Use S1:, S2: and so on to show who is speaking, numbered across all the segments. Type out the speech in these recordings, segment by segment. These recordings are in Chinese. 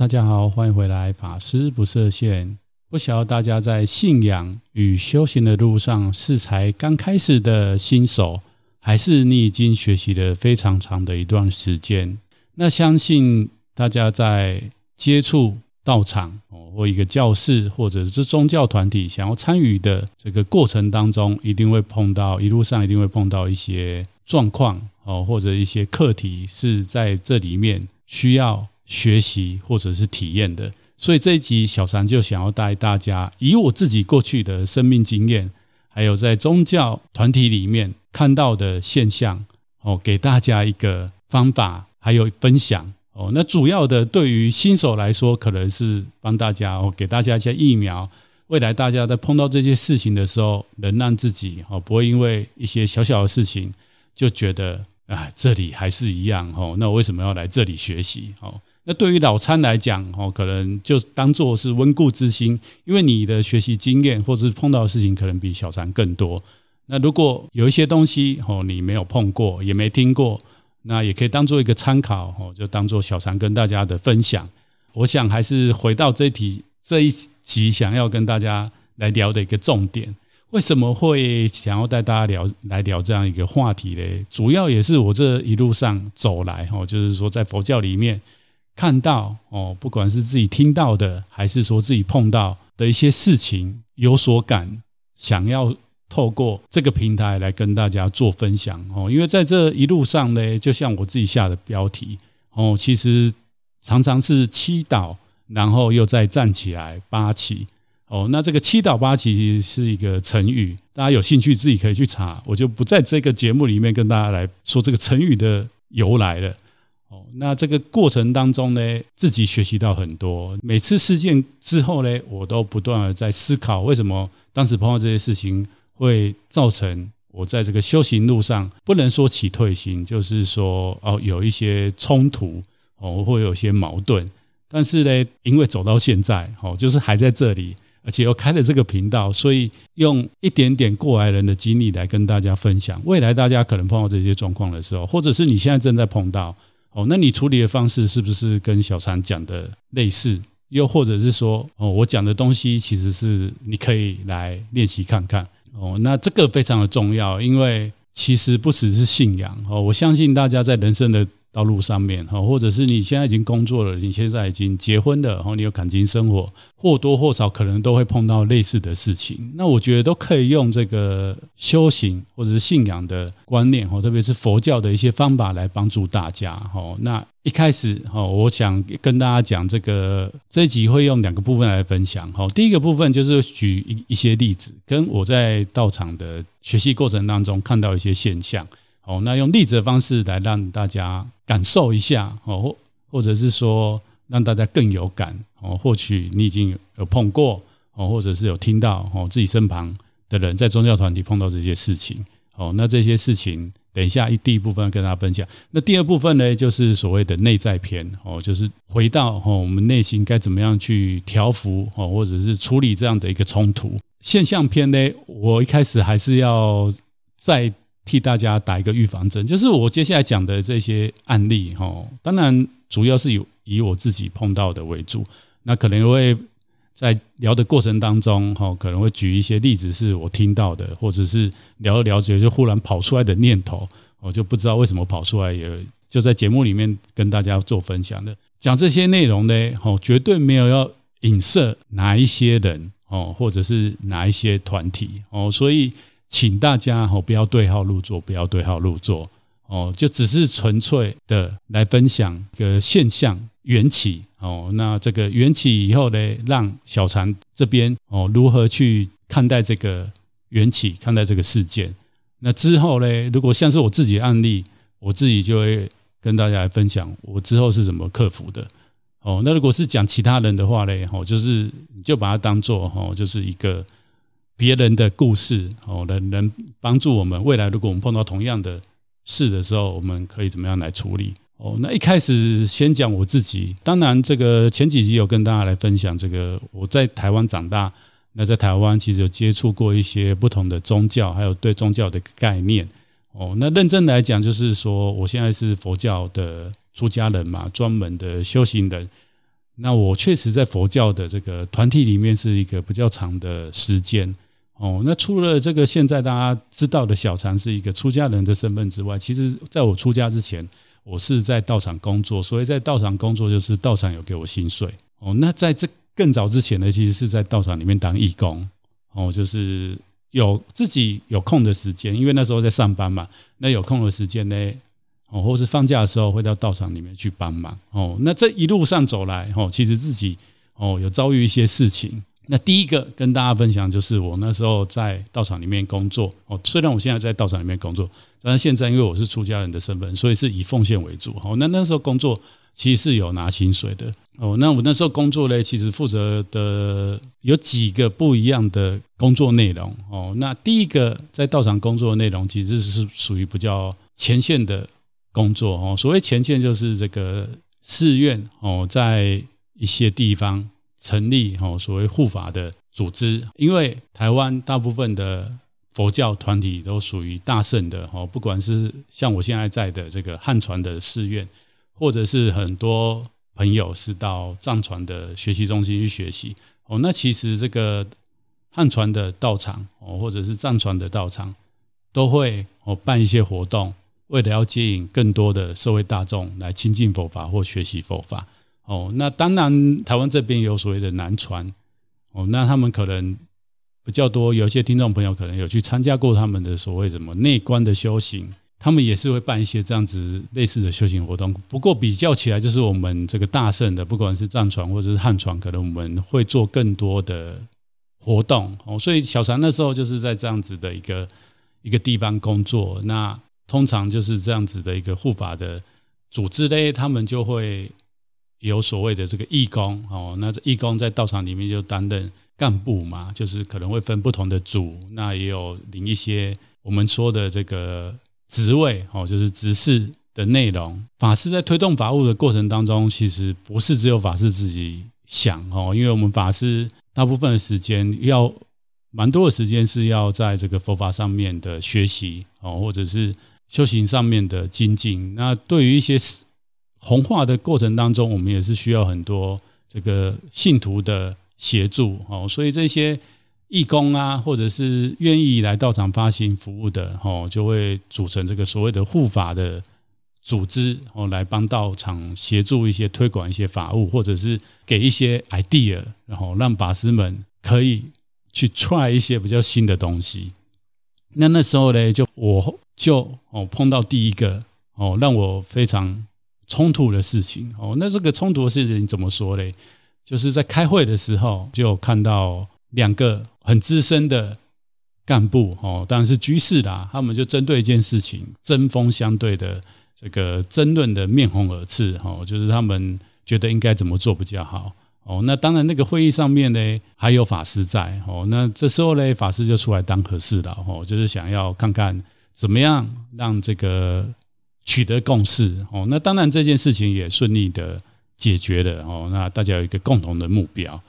S1: 大家好，欢迎回来，法师不设限。不晓得大家在信仰与修行的路上是才刚开始的新手，还是你已经学习了非常长的一段时间？那相信大家在接触道场哦，或一个教室，或者是宗教团体想要参与的这个过程当中，一定会碰到，一路上一定会碰到一些状况哦，或者一些课题是在这里面需要学习或者是体验的。所以这一集小禅就想要带大家，以我自己过去的生命经验，还有在宗教团体里面看到的现象哦，给大家一个方法，还有分享。哦，那主要的对于新手来说，可能是帮大家哦，给大家一些疫苗，未来大家在碰到这些事情的时候，能让自己哦，不会因为一些小小的事情就觉得啊，这里还是一样哦，那我为什么要来这里学习？哦，那对于老参来讲哦，可能就当做是温故知新，因为你的学习经验或者是碰到的事情可能比小参更多。那如果有一些东西哦，你没有碰过，也没听过。那也可以当做一个参考哦，就当做小禅跟大家的分享。我想还是回到这一题这一集想要跟大家来聊的一个重点，为什么会想要带大家聊来聊这样一个话题呢？主要也是我这一路上走来哦，就是说在佛教里面看到哦，不管是自己听到的，还是说自己碰到的一些事情有所感，想要。透过这个平台来跟大家做分享哦，因为在这一路上呢，就像我自己下的标题哦，其实常常是七倒，然后又再站起来八起哦。那这个七倒八起是一个成语，大家有兴趣自己可以去查，我就不在这个节目里面跟大家来说这个成语的由来了哦。那这个过程当中呢，自己学习到很多，每次事件之后呢，我都不断的在思考，为什么当时碰到这些事情。会造成我在这个修行路上不能说起退心，就是说哦有一些冲突哦，会有些矛盾。但是呢，因为走到现在哦，就是还在这里，而且又开了这个频道，所以用一点点过来人的经历来跟大家分享。未来大家可能碰到这些状况的时候，或者是你现在正在碰到哦，那你处理的方式是不是跟小禅讲的类似？又或者是说哦，我讲的东西其实是你可以来练习看看。哦，那这个非常的重要，因为其实不只是信仰哦，我相信大家在人生的道路上面哈，或者是你现在已经工作了，你现在已经结婚了，然后你有感情生活，或多或少可能都会碰到类似的事情。那我觉得都可以用这个修行或者是信仰的观念哈，特别是佛教的一些方法来帮助大家哈。那一开始哈，我想跟大家讲这个这一集会用两个部分来分享哈。第一个部分就是举一一些例子，跟我在道场的学习过程当中看到一些现象。哦，那用例子的方式来让大家感受一下，哦，或或者是说让大家更有感，哦，或许你已经有碰过，哦，或者是有听到，哦，自己身旁的人在宗教团体碰到这些事情，哦，那这些事情等一下一第一部分跟大家分享，那第二部分呢，就是所谓的内在篇，哦，就是回到哦我们内心该怎么样去调伏，哦，或者是处理这样的一个冲突。现象篇呢，我一开始还是要再。替大家打一个预防针，就是我接下来讲的这些案例，哈，当然主要是以以我自己碰到的为主，那可能会在聊的过程当中，哈，可能会举一些例子是我听到的，或者是聊着聊着就忽然跑出来的念头，我就不知道为什么跑出来，也就在节目里面跟大家做分享的。讲这些内容呢，哈，绝对没有要影射哪一些人，哦，或者是哪一些团体，哦，所以。请大家哦，不要对号入座，不要对号入座哦，就只是纯粹的来分享一个现象缘起哦。那这个缘起以后呢，让小禅这边哦如何去看待这个缘起，看待这个事件。那之后呢，如果像是我自己案例，我自己就会跟大家来分享我之后是怎么克服的哦。那如果是讲其他人的话呢，哦，就是你就把它当做哦，就是一个。别人的故事哦，能能帮助我们未来，如果我们碰到同样的事的时候，我们可以怎么样来处理？哦，那一开始先讲我自己，当然这个前几集有跟大家来分享这个我在台湾长大，那在台湾其实有接触过一些不同的宗教，还有对宗教的概念。哦，那认真来讲，就是说我现在是佛教的出家人嘛，专门的修行人。那我确实在佛教的这个团体里面是一个比较长的时间。哦，那除了这个现在大家知道的小禅是一个出家人的身份之外，其实在我出家之前，我是在道场工作。所以在道场工作就是道场有给我薪水。哦，那在这更早之前呢，其实是在道场里面当义工。哦，就是有自己有空的时间，因为那时候在上班嘛，那有空的时间呢，哦，或是放假的时候会到道场里面去帮忙。哦，那这一路上走来，哦，其实自己哦有遭遇一些事情。那第一个跟大家分享就是我那时候在道场里面工作哦，虽然我现在在道场里面工作，但是现在因为我是出家人的身份，所以是以奉献为主。哦，那那时候工作其实是有拿薪水的哦。那我那时候工作呢，其实负责的有几个不一样的工作内容哦。那第一个在道场工作的内容其实是属于比较前线的工作哦。所谓前线就是这个寺院哦，在一些地方。成立哦，所谓护法的组织，因为台湾大部分的佛教团体都属于大乘的哦，不管是像我现在在的这个汉传的寺院，或者是很多朋友是到藏传的学习中心去学习哦，那其实这个汉传的道场哦，或者是藏传的道场，都会哦办一些活动，为了要接引更多的社会大众来亲近佛法或学习佛法。哦，那当然，台湾这边有所谓的南传，哦，那他们可能比较多，有些听众朋友可能有去参加过他们的所谓什么内观的修行，他们也是会办一些这样子类似的修行活动。不过比较起来，就是我们这个大乘的，不管是藏传或者是汉传，可能我们会做更多的活动。哦，所以小禅那时候就是在这样子的一个一个地方工作。那通常就是这样子的一个护法的组织嘞，他们就会。有所谓的这个义工哦，那这义工在道场里面就担任干部嘛，就是可能会分不同的组，那也有领一些我们说的这个职位哦，就是执事的内容。法师在推动法务的过程当中，其实不是只有法师自己想哦，因为我们法师大部分的时间要蛮多的时间是要在这个佛法上面的学习哦，或者是修行上面的精进。那对于一些弘化的过程当中，我们也是需要很多这个信徒的协助哦，所以这些义工啊，或者是愿意来道场发行服务的哦，就会组成这个所谓的护法的组织哦，来帮道场协助一些推广一些法务，或者是给一些 idea，然后让法师们可以去 try 一些比较新的东西。那那时候呢，就我就哦碰到第一个哦，让我非常。冲突的事情哦，那这个冲突的事情怎么说嘞？就是在开会的时候，就看到两个很资深的干部哦，当然是居士啦，他们就针对一件事情针锋相对的这个争论的面红耳赤哦，就是他们觉得应该怎么做比较好哦。那当然那个会议上面呢，还有法师在哦，那这时候呢，法师就出来当和事佬哦，就是想要看看怎么样让这个。取得共识哦，那当然这件事情也顺利的解决了哦，那大家有一个共同的目标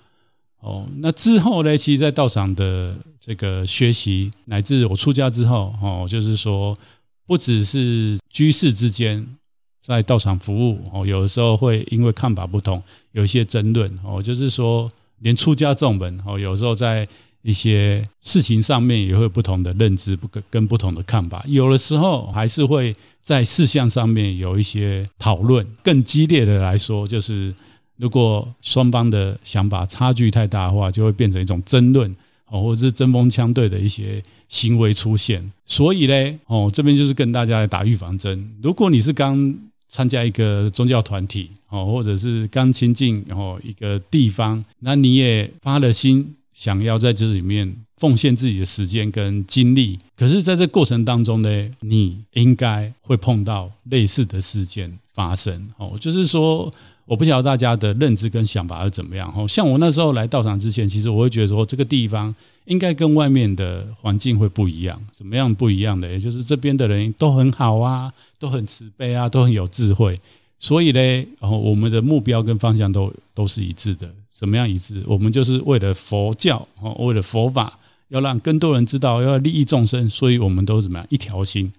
S1: 哦。那之后呢，其实，在道场的这个学习，乃至我出家之后哦，就是说，不只是居士之间在道场服务哦，有的时候会因为看法不同，有一些争论哦，就是说，连出家众们哦，有时候在。一些事情上面也会有不同的认知，不跟跟不同的看法，有的时候还是会在事项上面有一些讨论。更激烈的来说，就是如果双方的想法差距太大的话，就会变成一种争论，哦，或者是针锋相对的一些行为出现。所以呢，哦，这边就是跟大家来打预防针。如果你是刚参加一个宗教团体，哦，或者是刚亲近然后一个地方，那你也发了心。想要在这里面奉献自己的时间跟精力，可是在这过程当中呢，你应该会碰到类似的事件发生哦。就是说，我不晓得大家的认知跟想法是怎么样哦。像我那时候来道场之前，其实我会觉得说，这个地方应该跟外面的环境会不一样，怎么样不一样的？也就是这边的人都很好啊，都很慈悲啊，都很有智慧。所以呢，然后我们的目标跟方向都都是一致的。什么样一致？我们就是为了佛教，哦，为了佛法，要让更多人知道，要利益众生，所以我们都怎么样一条心，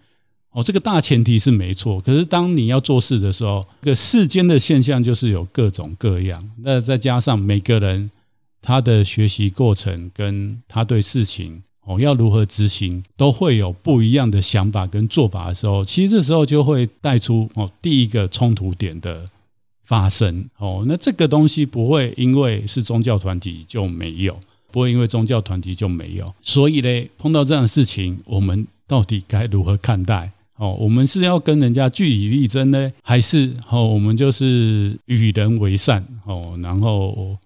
S1: 哦，这个大前提是没错。可是当你要做事的时候，这个世间的现象就是有各种各样。那再加上每个人他的学习过程跟他对事情哦要如何执行，都会有不一样的想法跟做法的时候，其实这时候就会带出哦第一个冲突点的发生。哦，那这个东西不会因为是宗教团体就没有，不会因为宗教团体就没有。所以呢，碰到这样的事情，我们到底该如何看待？哦，我们是要跟人家据理力争呢，还是哦，我们就是与人为善哦，然后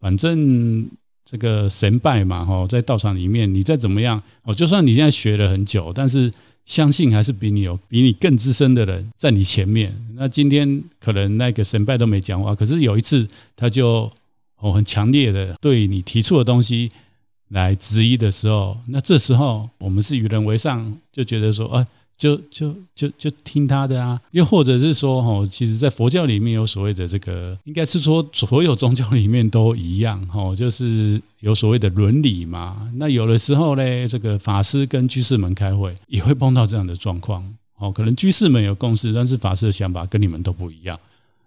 S1: 反正这个神拜嘛，哈，在道场里面，你再怎么样哦，就算你现在学了很久，但是相信还是比你有比你更资深的人在你前面。那今天可能那个神拜都没讲话，可是有一次他就哦很强烈的对你提出的东西来质疑的时候，那这时候我们是与人为善，就觉得说，哎。就就就就听他的啊，又或者是说，哈，其实，在佛教里面有所谓的这个，应该是说所有宗教里面都一样，哈，就是有所谓的伦理嘛。那有的时候呢，这个法师跟居士们开会，也会碰到这样的状况，哦，可能居士们有共识，但是法师的想法跟你们都不一样。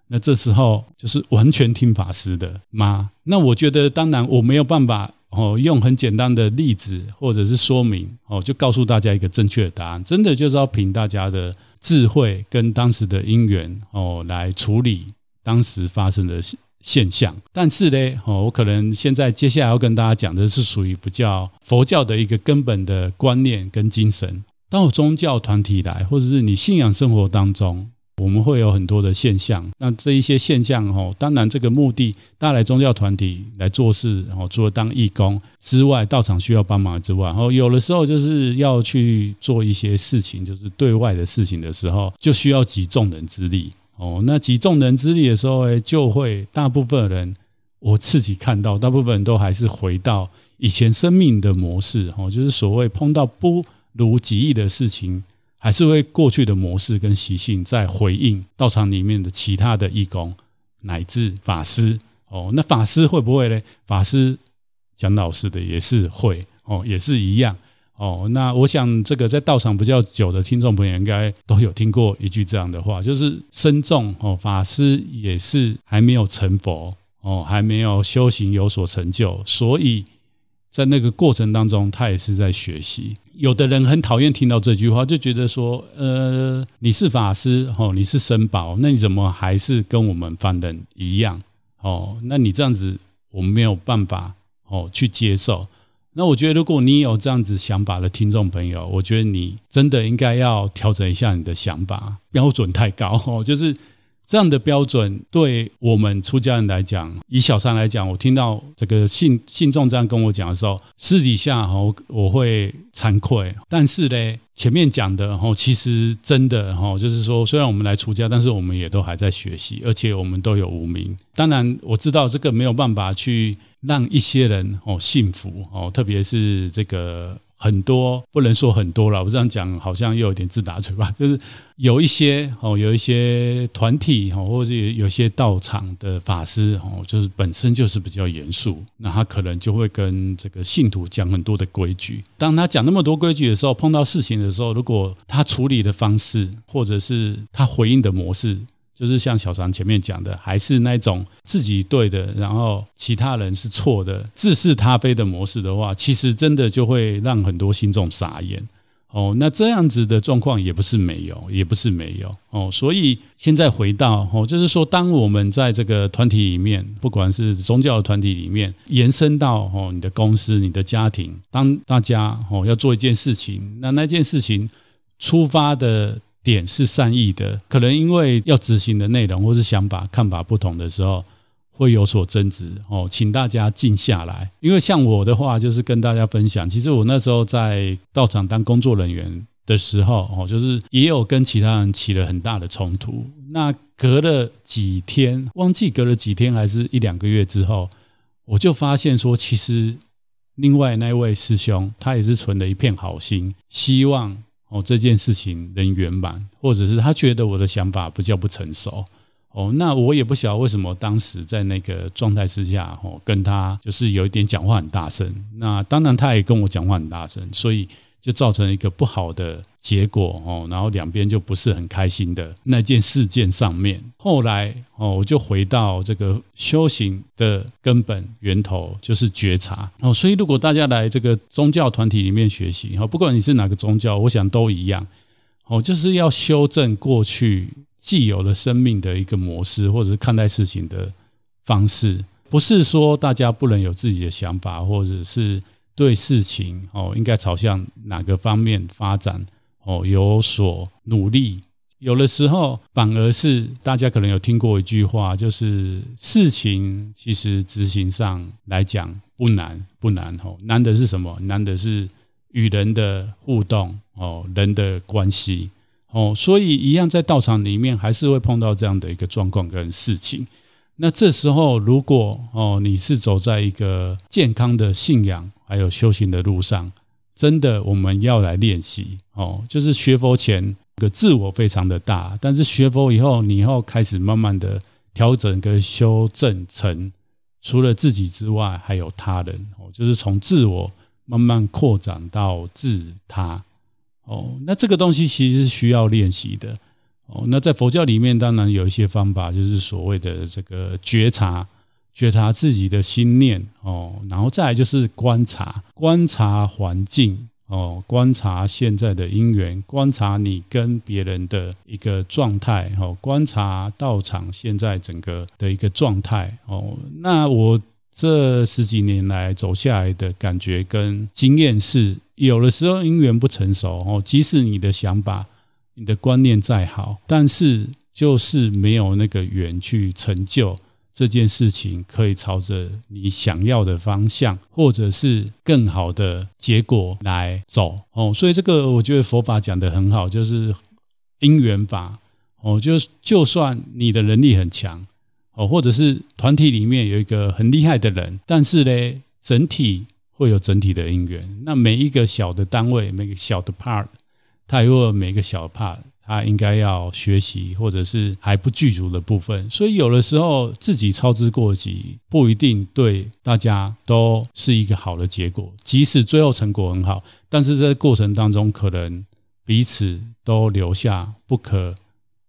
S1: 那这时候就是完全听法师的吗？那我觉得，当然我没有办法。哦，用很简单的例子或者是说明，哦，就告诉大家一个正确的答案。真的就是要凭大家的智慧跟当时的因缘，哦，来处理当时发生的现象。但是呢，哦，我可能现在接下来要跟大家讲的是属于比较佛教的一个根本的观念跟精神。到宗教团体来，或者是你信仰生活当中。我们会有很多的现象，那这一些现象哦，当然这个目的，大家来宗教团体来做事，哦，除了当义工之外，道场需要帮忙之外，然后有的时候就是要去做一些事情，就是对外的事情的时候，就需要集众人之力，哦，那集众人之力的时候，哎，就会大部分人，我自己看到，大部分人都还是回到以前生命的模式，哦，就是所谓碰到不如己意的事情。还是会过去的模式跟习性在回应道场里面的其他的义工乃至法师哦，那法师会不会呢？法师讲老实的也是会哦，也是一样哦。那我想这个在道场比较久的听众朋友应该都有听过一句这样的话，就是僧众哦，法师也是还没有成佛哦，还没有修行有所成就，所以。在那个过程当中，他也是在学习。有的人很讨厌听到这句话，就觉得说，呃，你是法师，哦，你是僧宝，那你怎么还是跟我们凡人一样？哦，那你这样子，我们没有办法哦去接受。那我觉得，如果你有这样子想法的听众朋友，我觉得你真的应该要调整一下你的想法，标准太高，哦，就是。这样的标准对我们出家人来讲，以小三来讲，我听到这个信信众这样跟我讲的时候，私底下哈我会惭愧。但是呢，前面讲的哈，其实真的哈，就是说，虽然我们来出家，但是我们也都还在学习，而且我们都有无明。当然，我知道这个没有办法去让一些人哦信服哦，特别是这个。很多不能说很多了，我这样讲好像又有点自打嘴巴。就是有一些哦，有一些团体哦，或者有有些道场的法师哦，就是本身就是比较严肃，那他可能就会跟这个信徒讲很多的规矩。当他讲那么多规矩的时候，碰到事情的时候，如果他处理的方式或者是他回应的模式，就是像小常前面讲的，还是那种自己对的，然后其他人是错的，自是他非的模式的话，其实真的就会让很多听众傻眼。哦，那这样子的状况也不是没有，也不是没有。哦，所以现在回到哦，就是说，当我们在这个团体里面，不管是宗教团体里面，延伸到哦你的公司、你的家庭，当大家哦要做一件事情，那那件事情出发的。点是善意的，可能因为要执行的内容或是想法、看法不同的时候，会有所争执哦。请大家静下来，因为像我的话，就是跟大家分享，其实我那时候在道场当工作人员的时候，哦，就是也有跟其他人起了很大的冲突。那隔了几天，忘记隔了几天还是一两个月之后，我就发现说，其实另外那位师兄，他也是存了一片好心，希望。哦，这件事情能圆满，或者是他觉得我的想法比较不成熟，哦，那我也不晓得为什么当时在那个状态之下，哦，跟他就是有一点讲话很大声。那当然他也跟我讲话很大声，所以就造成一个不好的结果哦，然后两边就不是很开心的那件事件上面。后来哦，我就回到这个修行的根本源头，就是觉察哦。所以如果大家来这个宗教团体里面学习哦，不管你是哪个宗教，我想都一样哦，就是要修正过去既有的生命的一个模式，或者是看待事情的方式。不是说大家不能有自己的想法，或者是对事情哦应该朝向哪个方面发展哦有所努力。有的时候反而是大家可能有听过一句话，就是事情其实执行上来讲不难不难哦，难的是什么？难的是与人的互动哦，人的关系哦，所以一样在道场里面还是会碰到这样的一个状况跟事情。那这时候，如果哦你是走在一个健康的信仰还有修行的路上，真的我们要来练习哦。就是学佛前个自我非常的大，但是学佛以后，你以后开始慢慢的调整跟修正成除了自己之外还有他人哦，就是从自我慢慢扩展到自他哦。那这个东西其实是需要练习的。哦，那在佛教里面，当然有一些方法，就是所谓的这个觉察，觉察自己的心念哦，然后再来就是观察，观察环境哦，观察现在的因缘，观察你跟别人的一个状态哦，观察道场现在整个的一个状态哦。那我这十几年来走下来的感觉跟经验是，有的时候因缘不成熟哦，即使你的想法。你的观念再好，但是就是没有那个缘去成就这件事情，可以朝着你想要的方向，或者是更好的结果来走哦。所以这个我觉得佛法讲得很好，就是因缘法哦。就就算你的能力很强哦，或者是团体里面有一个很厉害的人，但是呢，整体会有整体的因缘。那每一个小的单位，每个小的 part。他如果每个小帕他应该要学习，或者是还不具足的部分，所以有的时候自己操之过急，不一定对大家都是一个好的结果。即使最后成果很好，但是在过程当中，可能彼此都留下不可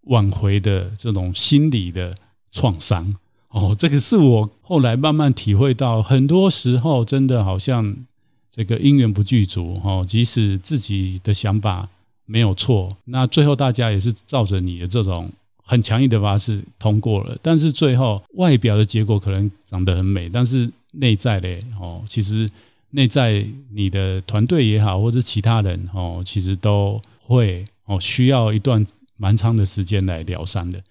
S1: 挽回的这种心理的创伤。哦，这个是我后来慢慢体会到，很多时候真的好像这个因缘不具足。哦，即使自己的想法。没有错，那最后大家也是照着你的这种很强硬的方式通过了，但是最后外表的结果可能长得很美，但是内在嘞，哦，其实内在你的团队也好，或者其他人哦，其实都会哦需要一段蛮长的时间来疗伤的。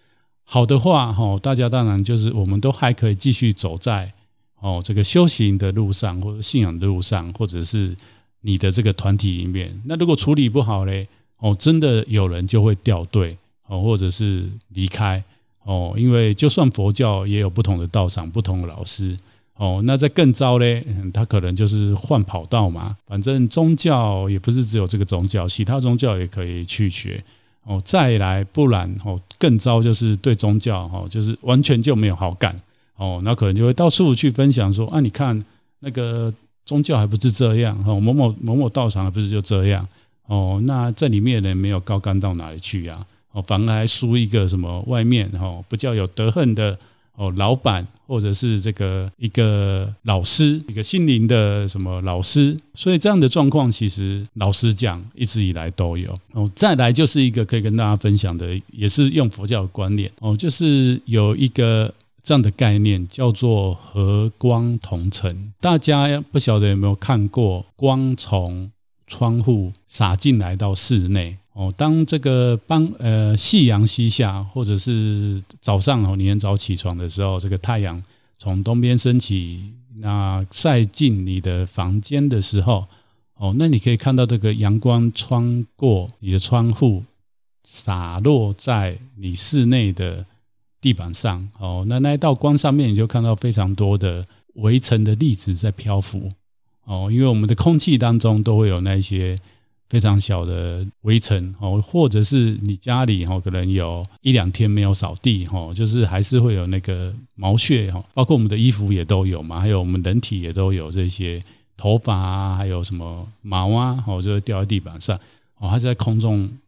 S1: 好的话，哦，大家当然就是我们都还可以继续走在哦这个修行的路上，或者信仰的路上，或者是你的这个团体里面。那如果处理不好嘞？哦，真的有人就会掉队哦，或者是离开哦，因为就算佛教也有不同的道场、不同的老师哦，那在更糟嘞，他可能就是换跑道嘛。反正宗教也不是只有这个宗教，其他宗教也可以去学哦。再来，不然哦，更糟就是对宗教哦，就是完全就没有好感哦，那可能就会到处去分享说啊，你看那个宗教还不是这样哈，某某某某道场还不是就这样。哦，那这里面的人没有高干到哪里去呀？哦，反而还输一个什么外面哦，比较有德恨的哦，老板或者是这个一个老师，一个心灵的什么老师，所以这样的状况其实老实讲一直以来都有。哦，再来就是一个可以跟大家分享的，也是用佛教的观念哦，就是有一个这样的概念叫做和光同尘。大家不晓得有没有看过光从窗户洒进来到室内哦，当这个傍呃夕阳西下，或者是早上哦，你很早起床的时候，这个太阳从东边升起，那晒进你的房间的时候哦，那你可以看到这个阳光穿过你的窗户，洒落在你室内的地板上哦，那那一道光上面你就看到非常多的微尘的粒子在漂浮。哦，因为我们的空气当中都会有那些非常小的微尘哦，或者是你家里哈可能有一两天没有扫地哈，就是还是会有那个毛屑哈，包括我们的衣服也都有嘛，还有我们人体也都有这些头发啊，还有什么毛啊，哦，就会掉在地板上，哦，它就在空中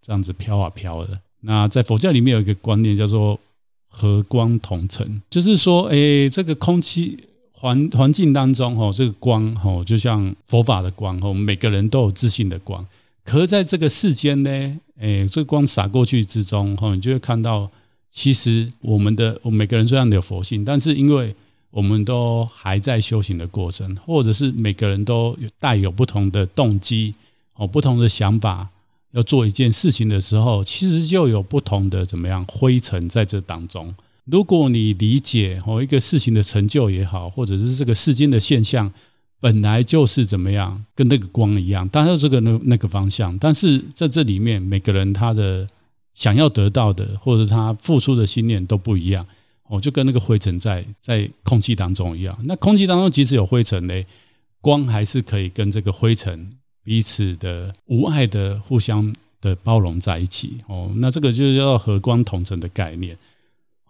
S1: 这样子飘啊飘的。那在佛教里面有一个观念叫做和光同尘，就是说，哎，这个空气环环境当中，哦，这个光，哦，就像佛法的光，哦，每个人都有自信的光。可是在这个世间呢，哎，这个光洒过去之中，哦，你就会看到，其实我们的我们每个人虽然有佛性，但是因为我们都还在修行的过程，或者是每个人都有带有不同的动机，哦，不同的想法，要做一件事情的时候，其实就有不同的怎么样灰尘在这当中。如果你理解哦一个事情的成就也好，或者是这个世间的现象本来就是怎么样，跟那个光一样，当然这个那那个方向，但是在这里面每个人他的想要得到的，或者他付出的信念都不一样。哦，就跟那个灰尘在在空气当中一样。那空气当中即使有灰尘呢，光还是可以跟这个灰尘彼此的无碍的互相的包容在一起。哦，那这个就是叫和光同尘的概念。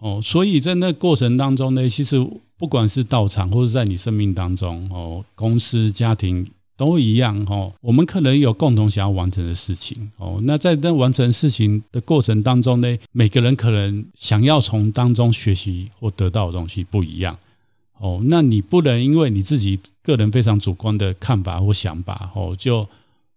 S1: 哦，所以在那过程当中呢，其实不管是道场或者在你生命当中，哦，公司、家庭。都一样哦，我们可能有共同想要完成的事情哦。那在那完成事情的过程当中呢，每个人可能想要从当中学习或得到的东西不一样哦。那你不能因为你自己个人非常主观的看法或想法哦，就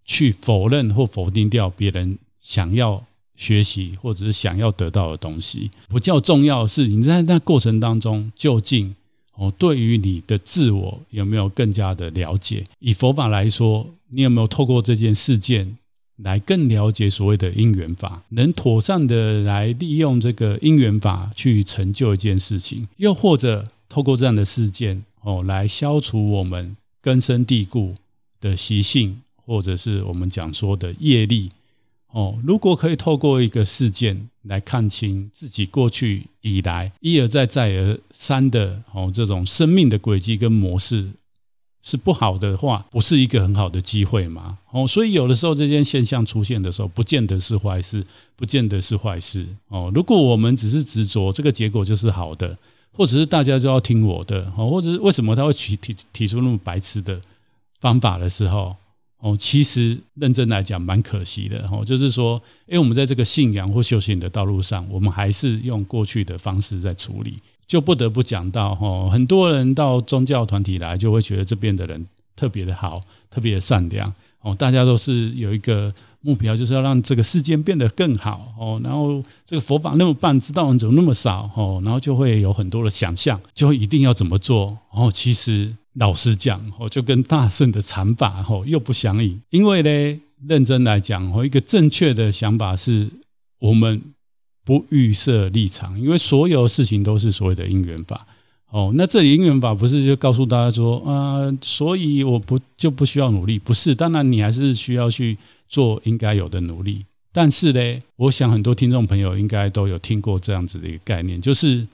S1: 去否认或否定掉别人想要学习或者是想要得到的东西。比较重要的是你在那过程当中究竟。哦，对于你的自我有没有更加的了解？以佛法来说，你有没有透过这件事件来更了解所谓的因缘法，能妥善的来利用这个因缘法去成就一件事情？又或者透过这样的事件哦，来消除我们根深蒂固的习性，或者是我们讲说的业力？哦，如果可以透过一个事件来看清自己过去以来一而再再而三的哦这种生命的轨迹跟模式是不好的话，不是一个很好的机会吗？哦，所以有的时候这件现象出现的时候，不见得是坏事，不见得是坏事。哦，如果我们只是执着这个结果就是好的，或者是大家就要听我的，哦，或者是为什么他会提提提出那么白痴的方法的时候？哦，其实认真来讲蛮可惜的哦，就是说，因为我们在这个信仰或修行的道路上，我们还是用过去的方式在处理，就不得不讲到哈，很多人到宗教团体来，就会觉得这边的人特别的好，特别的善良哦，大家都是有一个。目标就是要让这个世界变得更好哦，然后这个佛法那么棒，知道人怎么那么少哦，然后就会有很多的想象，就会一定要怎么做哦。其实老实讲哦，就跟大圣的禅法哦又不相应，因为呢，认真来讲哦，一个正确的想法是我们不预设立场，因为所有事情都是所谓的因缘法。哦，那这里因缘法不是就告诉大家说，啊、呃，所以我不就不需要努力？不是，当然你还是需要去做应该有的努力。但是呢，我想很多听众朋友应该都有听过这样子的一个概念，就是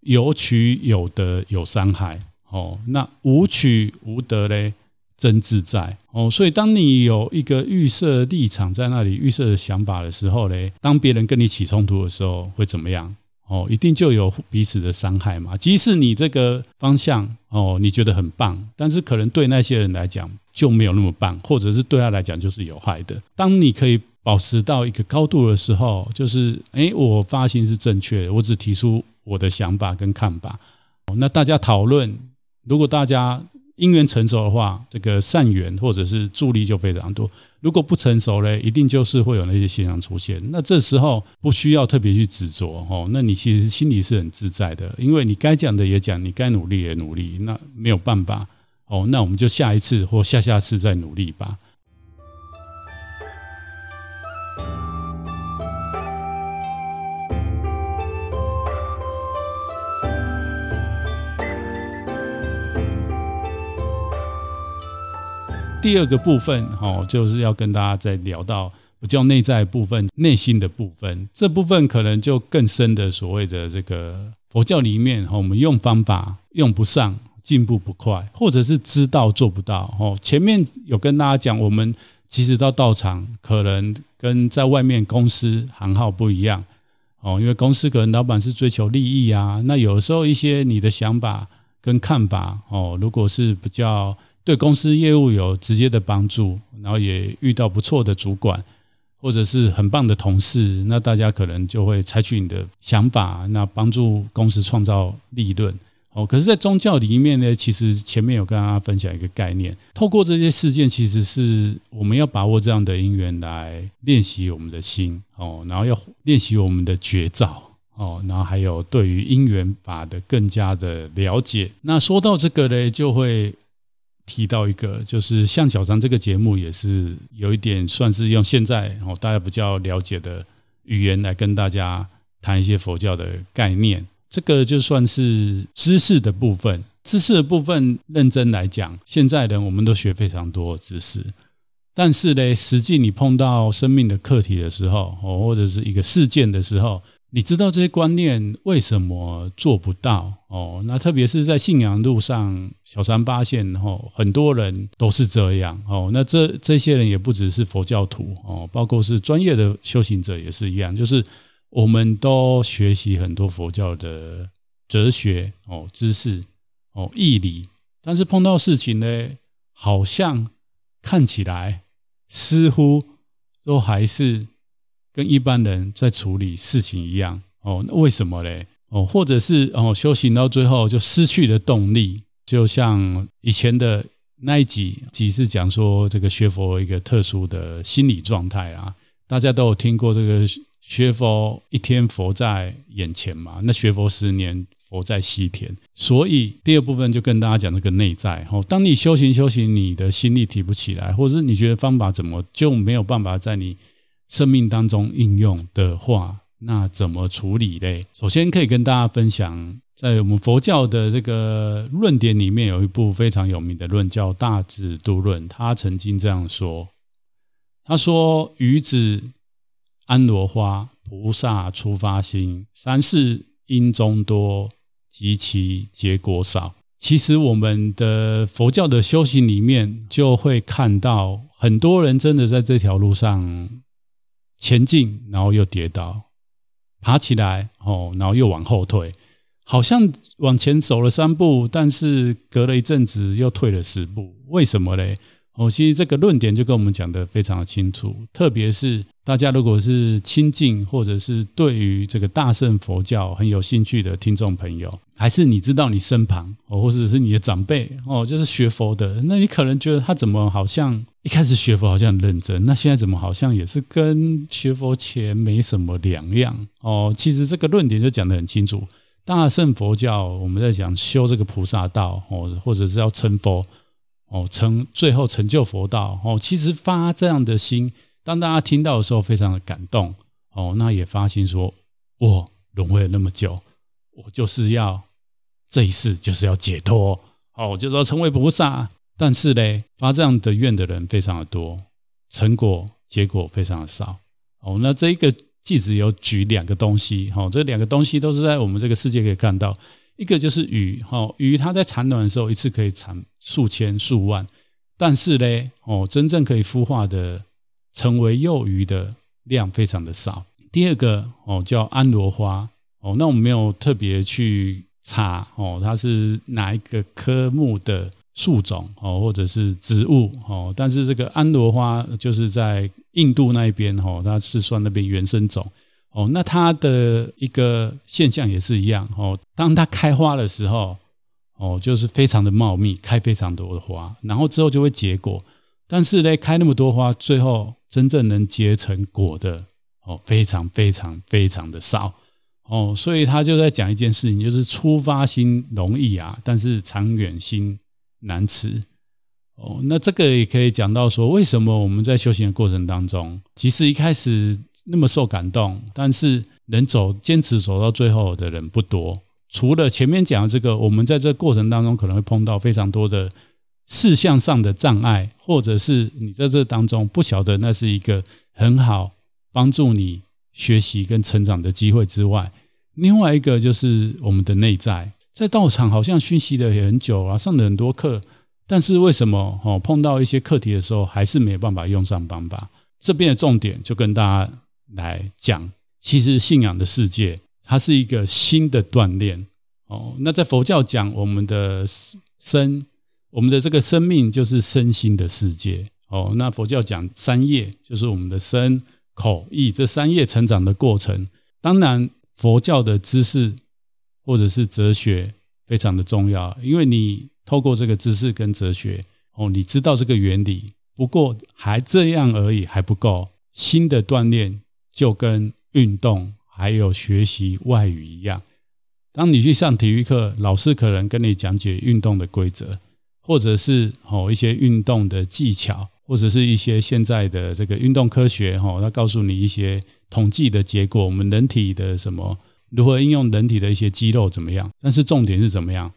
S1: 有取有得有伤害。哦，那无取无得嘞，真自在。哦，所以当你有一个预设立场在那里，预设的想法的时候嘞，当别人跟你起冲突的时候，会怎么样？哦，一定就有彼此的伤害嘛。即使你这个方向哦，你觉得很棒，但是可能对那些人来讲就没有那么棒，或者是对他来讲就是有害的。当你可以保持到一个高度的时候，就是哎，我发心是正确的，我只提出我的想法跟看法。那大家讨论，如果大家。因缘成熟的话，这个善缘或者是助力就非常多。如果不成熟呢，一定就是会有那些现象出现。那这时候不需要特别去执着哦，那你其实心里是很自在的，因为你该讲的也讲，你该努力也努力，那没有办法哦，那我们就下一次或下下次再努力吧。第二个部分，哈，就是要跟大家再聊到比较内在部分、内心的部分。这部分可能就更深的所谓的这个佛教里面，哈，我们用方法用不上，进步不快，或者是知道做不到。哈，前面有跟大家讲，我们其实到道场，可能跟在外面公司行号不一样。哦，因为公司可能老板是追求利益啊，那有时候一些你的想法跟看法，哦，如果是比较。对公司业务有直接的帮助，然后也遇到不错的主管，或者是很棒的同事，那大家可能就会采取你的想法，那帮助公司创造利润。哦，可是，在宗教里面呢，其实前面有跟大家分享一个概念，透过这些事件，其实是我们要把握这样的因缘来练习我们的心，哦，然后要练习我们的觉照，哦，然后还有对于因缘法的更加的了解。那说到这个呢，就会提到一个，就是像小张这个节目也是有一点算是用现在哦大家比较了解的语言来跟大家谈一些佛教的概念。这个就算是知识的部分，知识的部分认真来讲，现在人我们都学非常多知识，但是呢，实际你碰到生命的课题的时候，哦，或者是一个事件的时候，你知道这些观念为什么做不到？哦，那特别是在信仰路上，小三八线哦，很多人都是这样哦。那这这些人也不只是佛教徒哦，包括是专业的修行者也是一样，就是。我们都学习很多佛教的哲学哦、知识哦、义理，但是碰到事情呢，好像看起来似乎都还是跟一般人在处理事情一样哦。那为什么呢？哦，或者是哦，修行到最后就失去了动力，就像以前的那一集，集是讲说这个学佛一个特殊的心理状态啊，大家都有听过这个。学佛一天佛在眼前嘛，那学佛十年佛在西天。所以第二部分就跟大家讲这个内在。吼，当你修行修行，你的心力提不起来，或者是你觉得方法怎么就没有办法在你生命当中应用的话，那怎么处理嘞？首先可以跟大家分享，在我们佛教的这个论点里面，有一部非常有名的论叫《大智度论》，他曾经这样说：他说，愚子。安罗花菩萨初发心，三世因中多，及其结果少。其实我们的佛教的修行里面，就会看到很多人真的在这条路上前进，然后又跌倒，爬起来哦，然后又往后退，好像往前走了三步，但是隔了一阵子又退了十步，为什么嘞？哦，其实这个论点就跟我们讲的非常的清楚，特别是大家如果是亲近或者是对于这个大乘佛教很有兴趣的听众朋友，还是你知道你身旁哦，或者是你的长辈哦，就是学佛的，那你可能觉得他怎么好像一开始学佛好像很认真，那现在怎么好像也是跟学佛前没什么两样哦？其实这个论点就讲得很清楚，大乘佛教我们在讲修这个菩萨道哦，或者是要成佛。哦，成最后成就佛道哦，其实发这样的心，当大家听到的时候，非常的感动哦，那也发心说，我轮回了那么久，我就是要这一世就是要解脱哦，就是要成为菩萨。但是呢，发这样的愿的人非常的多，成果结果非常的少哦。那这一个偈子有举两个东西，哦，这两个东西都是在我们这个世界可以看到。一个就是鱼，哈，鱼它在产卵的时候一次可以产数千数万，但是呢，哦，真正可以孵化的成为幼鱼的量非常的少。第二个哦叫安罗花，哦，那我们没有特别去查哦，它是哪一个科目的树种哦，或者是植物哦，但是这个安罗花就是在印度那一边哦，它是算那边原生种。哦，那它的一个现象也是一样哦。当它开花的时候，哦，就是非常的茂密，开非常多的花，然后之后就会结果。但是呢，开那么多花，最后真正能结成果的，哦，非常非常非常的少。哦，所以他就在讲一件事情，就是出发心容易啊，但是长远心难持。哦，那这个也可以讲到说，为什么我们在修行的过程当中，即使一开始。那么受感动，但是能走坚持走到最后的人不多。除了前面讲的这个，我们在这过程当中可能会碰到非常多的事项上的障碍，或者是你在这当中不晓得那是一个很好帮助你学习跟成长的机会之外，另外一个就是我们的内在，在道场好像学习了也很久啊，上了很多课，但是为什么哦碰到一些课题的时候还是没有办法用上方法？这边的重点就跟大家。来讲，其实信仰的世界，它是一个新的锻炼哦。那在佛教讲我们的身，我们的这个生命就是身心的世界。哦，那佛教讲三业，就是我们的身、口、意这三业成长的过程。当然，佛教的知识或者是哲学非常的重要，因为你透过这个知识跟哲学，哦，你知道这个原理。不过还这样而已，还不够。新的锻炼就跟运动还有学习外语一样。当你去上体育课，老师可能跟你讲解运动的规则，或者是哦一些运动的技巧，或者是一些现在的这个运动科学，哈，它告诉你一些统计的结果，我们人体的什么如何应用人体的一些肌肉怎么样？但是重点是怎么样？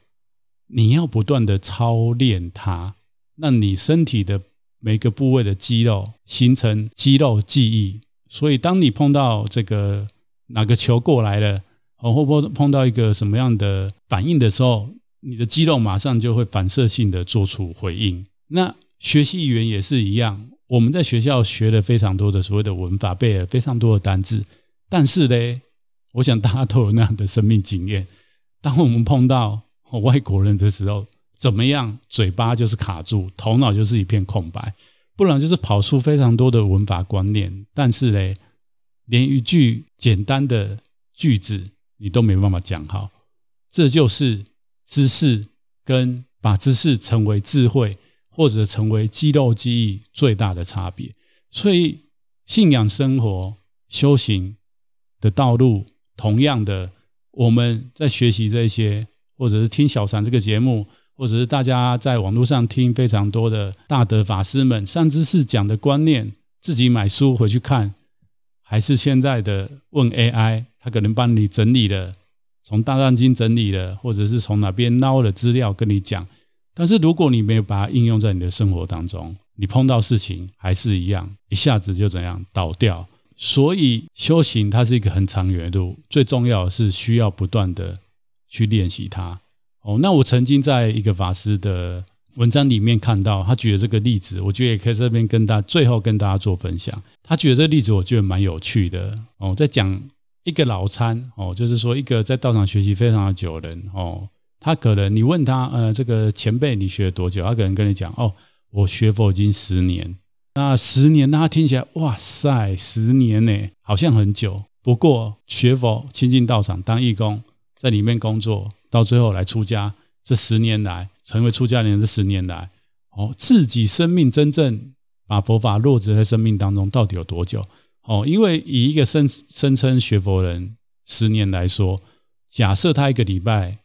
S1: 你要不断的操练它，让你身体的每个部位的肌肉形成肌肉记忆。所以当你碰到这个哪个球过来了，哦，或碰碰到一个什么样的反应的时候，你的肌肉马上就会反射性的做出回应。那学习语言也是一样，我们在学校学了非常多的所谓的文法，背了非常多的单字，但是呢，我想大家都有那样的生命经验。当我们碰到外国人的时候，怎么样？嘴巴就是卡住，头脑就是一片空白，不然就是跑出非常多的文法观念，但是呢，连一句简单的句子。你都没办法讲好，这就是知识跟把知识成为智慧，或者成为肌肉记忆最大的差别。所以，信仰生活、修行的道路，同样的，我们在学习这些，或者是听小禅这个节目，或者是大家在网络上听非常多的大德法师们善知识讲的观念，自己买书回去看，还是现在的问 AI。他可能帮你整理了，从大藏经整理了，或者是从哪边捞了资料跟你讲。但是如果你没有把它应用在你的生活当中，你碰到事情还是一样，一下子就怎样倒掉。所以修行它是一个很长远的路，最重要的是需要不断的去练习它。哦，那我曾经在一个法师的文章里面看到，他举的这个例子，我觉得也可以这边跟大家最后跟大家做分享。他举的这个例子，我觉得蛮有趣的。哦，在讲。一个老参哦，就是说一个在道场学习非常的久的人哦，他可能你问他呃，这个前辈你学了多久？他可能跟你讲哦，我学佛已经十年。那十年，那他听起来哇塞，十年呢，好像很久。不过学佛亲近道场当义工，在里面工作，到最后来出家，这十年来成为出家人这十年来哦，自己生命真正把佛法落实在生命当中，到底有多久？哦，因为以一个声声称学佛人十年来说，假设他一个礼拜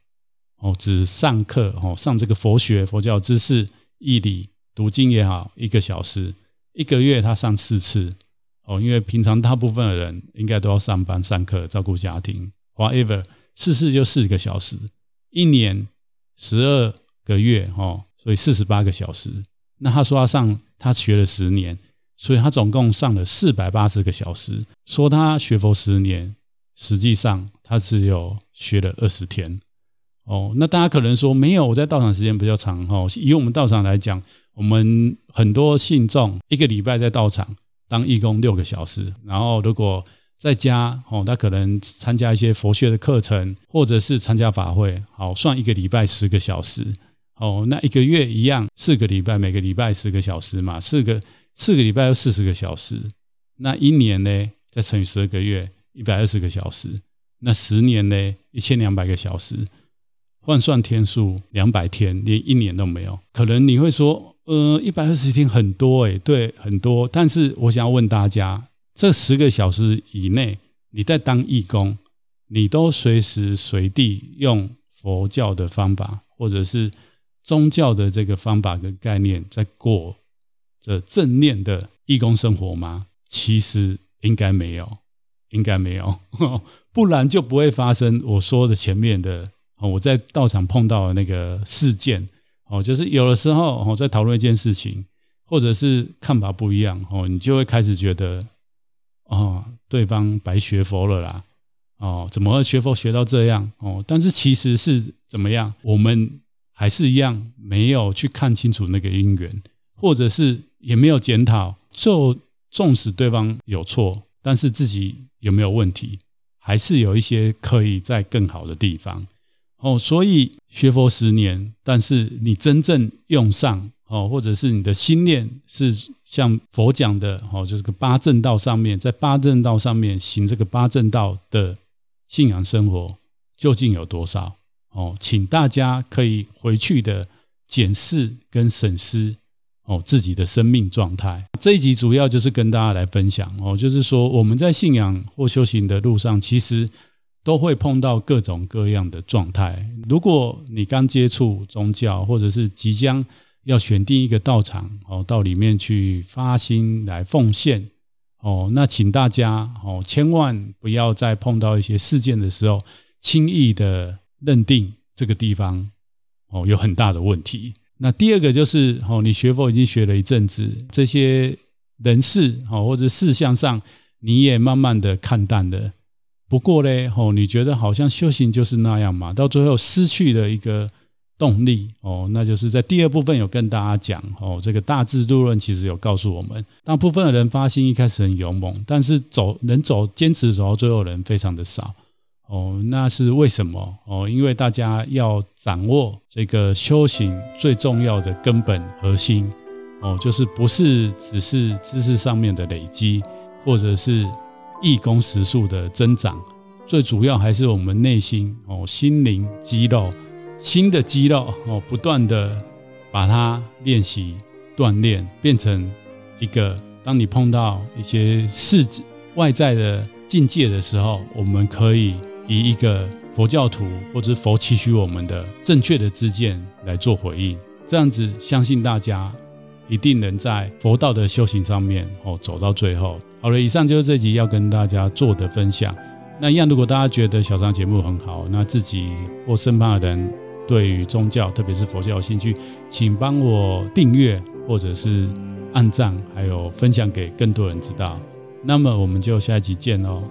S1: 哦只上课哦上这个佛学佛教知识义理读经也好一个小时，一个月他上四次哦，因为平常大部分的人应该都要上班上课照顾家庭，whatever 四次就四个小时，一年十二个月哦，所以四十八个小时。那他说他上他学了十年。所以他总共上了四百八十个小时，说他学佛十年，实际上他只有学了二十天。哦，那大家可能说没有，我在道场时间比较长哈。以我们道场来讲，我们很多信众一个礼拜在道场当义工六个小时，然后如果在家哦，他可能参加一些佛学的课程，或者是参加法会，好，算一个礼拜十个小时。哦，那一个月一样，四个礼拜，每个礼拜十个小时嘛，四个。四个礼拜要四十个小时，那一年呢？再乘以十二个月，一百二十个小时。那十年呢？一千两百个小时。换算天数，两百天，连一年都没有。可能你会说，呃，一百二十天很多诶，对，很多。但是我想要问大家，这十个小时以内，你在当义工，你都随时随地用佛教的方法，或者是宗教的这个方法跟概念在过。这正念的义工生活吗？其实应该没有，应该没有，不然就不会发生我说的前面的我在道场碰到的那个事件哦，就是有的时候我在讨论一件事情，或者是看法不一样哦，你就会开始觉得哦，对方白学佛了啦哦，怎么学佛学到这样哦？但是其实是怎么样？我们还是一样没有去看清楚那个因缘。或者是也没有检讨，就纵使对方有错，但是自己有没有问题，还是有一些可以在更好的地方。哦，所以学佛十年，但是你真正用上哦，或者是你的心念是像佛讲的哦，就是个八正道上面，在八正道上面行这个八正道的信仰生活，究竟有多少？哦，请大家可以回去的检视跟审视哦自己的生命状态。这一集主要就是跟大家来分享哦，就是说我们在信仰或修行的路上，其实。都会碰到各种各样的状态。如果你刚接触宗教，或者是即将要选定一个道场哦，到里面去发心来奉献哦，那请大家哦，千万不要在碰到一些事件的时候，轻易的认定这个地方哦有很大的问题。那第二个就是哦，你学佛已经学了一阵子，这些人事哦或者事项上，你也慢慢的看淡了。不过呢，哦，你觉得好像修行就是那样嘛？到最后失去了一个动力，哦，那就是在第二部分有跟大家讲，哦，这个大智度论其实有告诉我们，大部分的人发心一开始很勇猛，但是走能走坚持走到最后的人非常的少，哦，那是为什么？哦，因为大家要掌握这个修行最重要的根本核心，哦，就是不是只是知识上面的累积，或者是。义工时数的增长，最主要还是我们内心哦，心灵肌肉，新的肌肉哦，不断的把它练习锻炼，变成一个。当你碰到一些世外在的境界的时候，我们可以以一个佛教徒或者佛期许我们的正确的知见来做回应。这样子，相信大家。一定能在佛道的修行上面哦走到最后。好了，以上就是这集要跟大家做的分享。那一样，如果大家觉得小张节目很好，那自己或身旁的人对于宗教，特别是佛教有兴趣，请帮我订阅或者是按赞，还有分享给更多人知道。那么我们就下一集见喽。